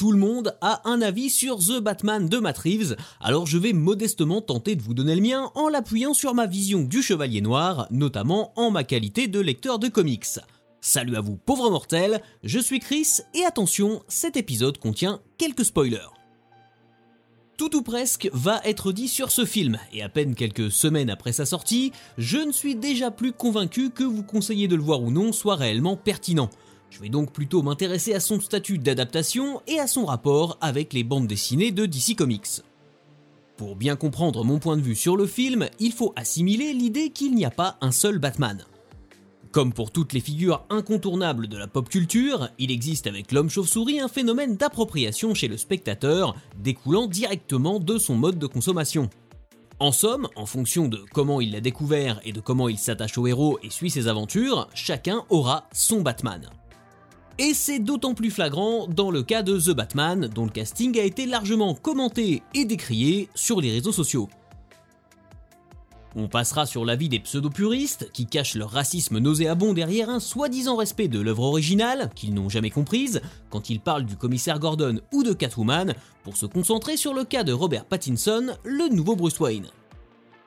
tout le monde a un avis sur The Batman de Matt Reeves, alors je vais modestement tenter de vous donner le mien en l'appuyant sur ma vision du Chevalier Noir, notamment en ma qualité de lecteur de comics. Salut à vous pauvres mortels, je suis Chris et attention, cet épisode contient quelques spoilers. Tout ou presque va être dit sur ce film, et à peine quelques semaines après sa sortie, je ne suis déjà plus convaincu que vous conseillez de le voir ou non soit réellement pertinent. Je vais donc plutôt m'intéresser à son statut d'adaptation et à son rapport avec les bandes dessinées de DC Comics. Pour bien comprendre mon point de vue sur le film, il faut assimiler l'idée qu'il n'y a pas un seul Batman. Comme pour toutes les figures incontournables de la pop culture, il existe avec l'homme chauve-souris un phénomène d'appropriation chez le spectateur, découlant directement de son mode de consommation. En somme, en fonction de comment il l'a découvert et de comment il s'attache au héros et suit ses aventures, chacun aura son Batman. Et c'est d'autant plus flagrant dans le cas de The Batman, dont le casting a été largement commenté et décrié sur les réseaux sociaux. On passera sur l'avis des pseudo-puristes qui cachent leur racisme nauséabond derrière un soi-disant respect de l'œuvre originale, qu'ils n'ont jamais comprise, quand ils parlent du commissaire Gordon ou de Catwoman, pour se concentrer sur le cas de Robert Pattinson, le nouveau Bruce Wayne.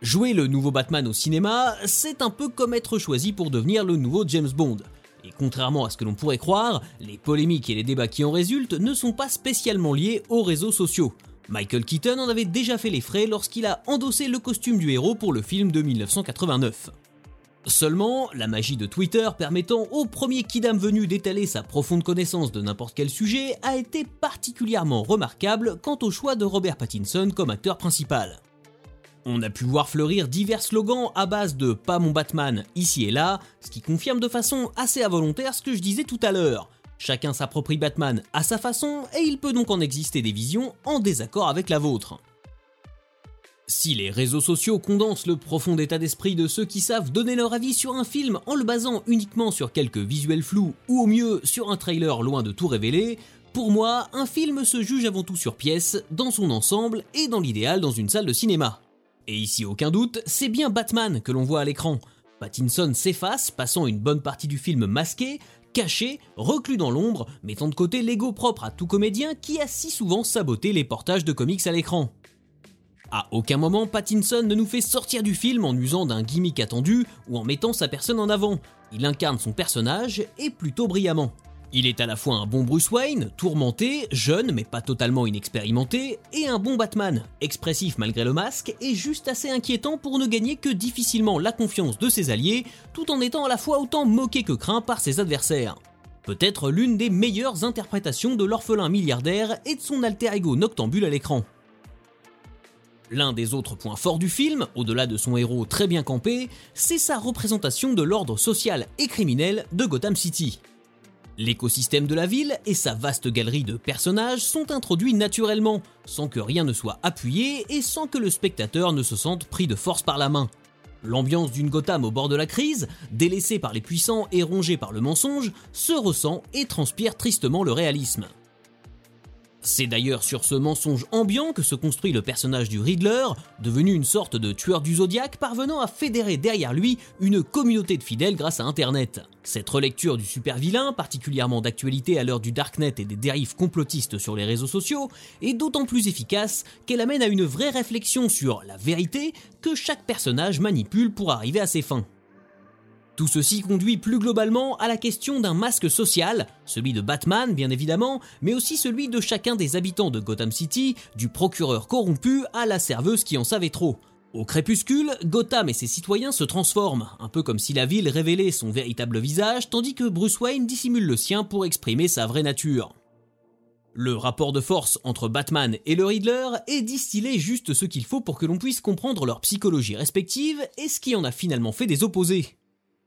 Jouer le nouveau Batman au cinéma, c'est un peu comme être choisi pour devenir le nouveau James Bond. Et contrairement à ce que l'on pourrait croire, les polémiques et les débats qui en résultent ne sont pas spécialement liés aux réseaux sociaux. Michael Keaton en avait déjà fait les frais lorsqu'il a endossé le costume du héros pour le film de 1989. Seulement, la magie de Twitter permettant au premier kidam venu d'étaler sa profonde connaissance de n'importe quel sujet a été particulièrement remarquable quant au choix de Robert Pattinson comme acteur principal. On a pu voir fleurir divers slogans à base de Pas mon Batman ici et là, ce qui confirme de façon assez involontaire ce que je disais tout à l'heure. Chacun s'approprie Batman à sa façon et il peut donc en exister des visions en désaccord avec la vôtre. Si les réseaux sociaux condensent le profond état d'esprit de ceux qui savent donner leur avis sur un film en le basant uniquement sur quelques visuels flous ou au mieux sur un trailer loin de tout révéler, pour moi, un film se juge avant tout sur pièce, dans son ensemble et dans l'idéal dans une salle de cinéma. Et ici aucun doute, c'est bien Batman que l'on voit à l'écran. Pattinson s'efface, passant une bonne partie du film masqué, caché, reclus dans l'ombre, mettant de côté l'ego propre à tout comédien qui a si souvent saboté les portages de comics à l'écran. À aucun moment Pattinson ne nous fait sortir du film en usant d'un gimmick attendu ou en mettant sa personne en avant. Il incarne son personnage et plutôt brillamment. Il est à la fois un bon Bruce Wayne, tourmenté, jeune mais pas totalement inexpérimenté, et un bon Batman, expressif malgré le masque et juste assez inquiétant pour ne gagner que difficilement la confiance de ses alliés, tout en étant à la fois autant moqué que craint par ses adversaires. Peut-être l'une des meilleures interprétations de l'orphelin milliardaire et de son alter ego noctambule à l'écran. L'un des autres points forts du film, au-delà de son héros très bien campé, c'est sa représentation de l'ordre social et criminel de Gotham City. L'écosystème de la ville et sa vaste galerie de personnages sont introduits naturellement, sans que rien ne soit appuyé et sans que le spectateur ne se sente pris de force par la main. L'ambiance d'une Gotham au bord de la crise, délaissée par les puissants et rongée par le mensonge, se ressent et transpire tristement le réalisme. C'est d'ailleurs sur ce mensonge ambiant que se construit le personnage du Riddler, devenu une sorte de tueur du zodiaque parvenant à fédérer derrière lui une communauté de fidèles grâce à Internet. Cette relecture du super vilain, particulièrement d'actualité à l'heure du darknet et des dérives complotistes sur les réseaux sociaux, est d'autant plus efficace qu'elle amène à une vraie réflexion sur la vérité que chaque personnage manipule pour arriver à ses fins. Tout ceci conduit plus globalement à la question d'un masque social, celui de Batman bien évidemment, mais aussi celui de chacun des habitants de Gotham City, du procureur corrompu à la serveuse qui en savait trop. Au crépuscule, Gotham et ses citoyens se transforment, un peu comme si la ville révélait son véritable visage, tandis que Bruce Wayne dissimule le sien pour exprimer sa vraie nature. Le rapport de force entre Batman et le Riddler est distillé juste ce qu'il faut pour que l'on puisse comprendre leur psychologie respective et ce qui en a finalement fait des opposés.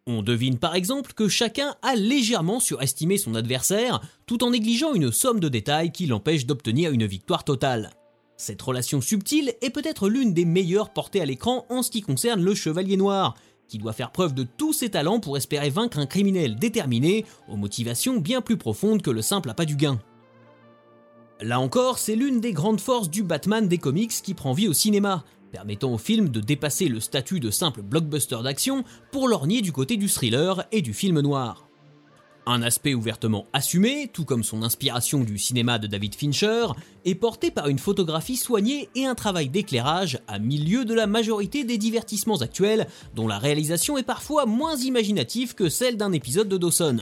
On devine par exemple que chacun a légèrement surestimé son adversaire tout en négligeant une somme de détails qui l'empêche d'obtenir une victoire totale. Cette relation subtile est peut-être l'une des meilleures portées à l'écran en ce qui concerne le Chevalier Noir, qui doit faire preuve de tous ses talents pour espérer vaincre un criminel déterminé aux motivations bien plus profondes que le simple appât du gain. Là encore, c'est l'une des grandes forces du Batman des comics qui prend vie au cinéma, permettant au film de dépasser le statut de simple blockbuster d'action pour lorgner du côté du thriller et du film noir. Un aspect ouvertement assumé, tout comme son inspiration du cinéma de David Fincher, est porté par une photographie soignée et un travail d'éclairage à milieu de la majorité des divertissements actuels, dont la réalisation est parfois moins imaginative que celle d'un épisode de Dawson.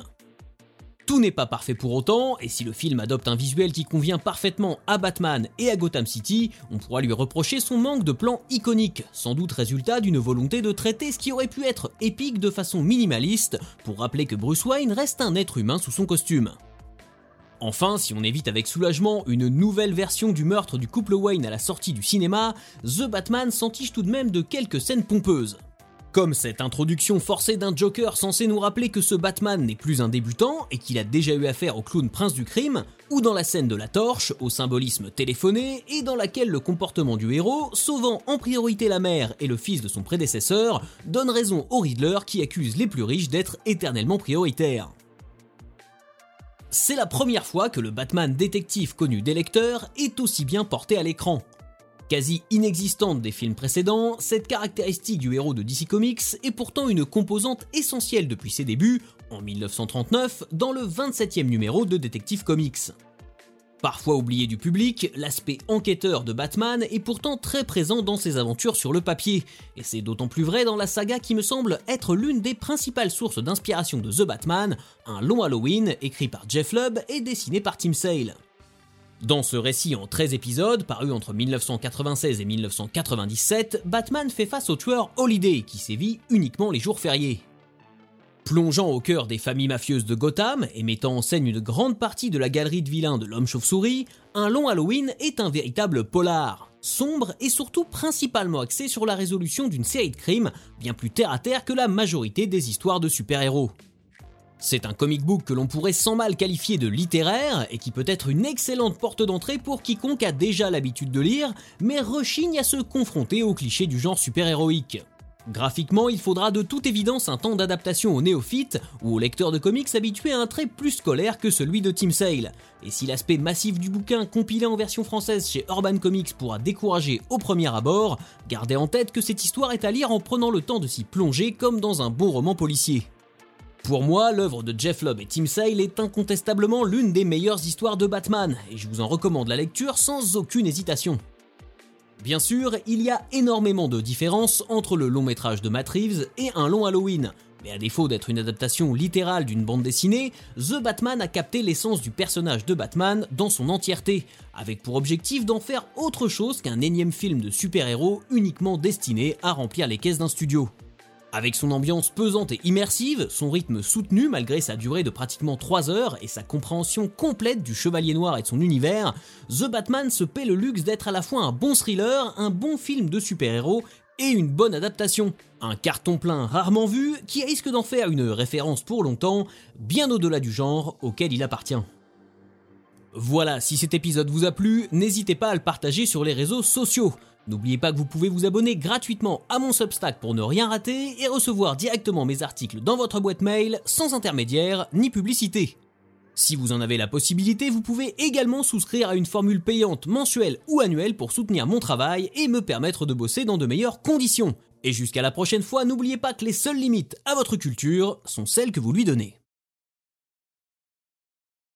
Tout n'est pas parfait pour autant, et si le film adopte un visuel qui convient parfaitement à Batman et à Gotham City, on pourra lui reprocher son manque de plan iconique, sans doute résultat d'une volonté de traiter ce qui aurait pu être épique de façon minimaliste, pour rappeler que Bruce Wayne reste un être humain sous son costume. Enfin, si on évite avec soulagement une nouvelle version du meurtre du couple Wayne à la sortie du cinéma, The Batman s'entiche tout de même de quelques scènes pompeuses. Comme cette introduction forcée d'un Joker censé nous rappeler que ce Batman n'est plus un débutant et qu'il a déjà eu affaire au clown prince du crime, ou dans la scène de la torche, au symbolisme téléphoné, et dans laquelle le comportement du héros, sauvant en priorité la mère et le fils de son prédécesseur, donne raison au Riddler qui accuse les plus riches d'être éternellement prioritaires. C'est la première fois que le Batman détective connu des lecteurs est aussi bien porté à l'écran. Quasi inexistante des films précédents, cette caractéristique du héros de DC Comics est pourtant une composante essentielle depuis ses débuts, en 1939, dans le 27e numéro de Detective Comics. Parfois oublié du public, l'aspect enquêteur de Batman est pourtant très présent dans ses aventures sur le papier, et c'est d'autant plus vrai dans la saga qui me semble être l'une des principales sources d'inspiration de The Batman, un long Halloween écrit par Jeff Lubb et dessiné par Tim Sale. Dans ce récit en 13 épisodes, paru entre 1996 et 1997, Batman fait face au tueur Holiday, qui sévit uniquement les jours fériés. Plongeant au cœur des familles mafieuses de Gotham et mettant en scène une grande partie de la galerie de vilains de l'homme chauve-souris, Un long Halloween est un véritable polar, sombre et surtout principalement axé sur la résolution d'une série de crimes, bien plus terre à terre que la majorité des histoires de super-héros. C'est un comic book que l'on pourrait sans mal qualifier de littéraire et qui peut être une excellente porte d'entrée pour quiconque a déjà l'habitude de lire, mais rechigne à se confronter aux clichés du genre super-héroïque. Graphiquement, il faudra de toute évidence un temps d'adaptation aux néophytes ou aux lecteurs de comics habitués à un trait plus scolaire que celui de Tim Sale. Et si l'aspect massif du bouquin compilé en version française chez Urban Comics pourra décourager au premier abord, gardez en tête que cette histoire est à lire en prenant le temps de s'y plonger comme dans un bon roman policier. Pour moi, l'œuvre de Jeff Lubb et Tim Sale est incontestablement l'une des meilleures histoires de Batman, et je vous en recommande la lecture sans aucune hésitation. Bien sûr, il y a énormément de différences entre le long métrage de Matt et un long Halloween, mais à défaut d'être une adaptation littérale d'une bande dessinée, The Batman a capté l'essence du personnage de Batman dans son entièreté, avec pour objectif d'en faire autre chose qu'un énième film de super-héros uniquement destiné à remplir les caisses d'un studio. Avec son ambiance pesante et immersive, son rythme soutenu malgré sa durée de pratiquement 3 heures et sa compréhension complète du Chevalier Noir et de son univers, The Batman se paie le luxe d'être à la fois un bon thriller, un bon film de super-héros et une bonne adaptation. Un carton plein rarement vu qui risque d'en faire une référence pour longtemps, bien au-delà du genre auquel il appartient. Voilà, si cet épisode vous a plu, n'hésitez pas à le partager sur les réseaux sociaux. N'oubliez pas que vous pouvez vous abonner gratuitement à mon Substack pour ne rien rater et recevoir directement mes articles dans votre boîte mail sans intermédiaire ni publicité. Si vous en avez la possibilité, vous pouvez également souscrire à une formule payante mensuelle ou annuelle pour soutenir mon travail et me permettre de bosser dans de meilleures conditions. Et jusqu'à la prochaine fois, n'oubliez pas que les seules limites à votre culture sont celles que vous lui donnez.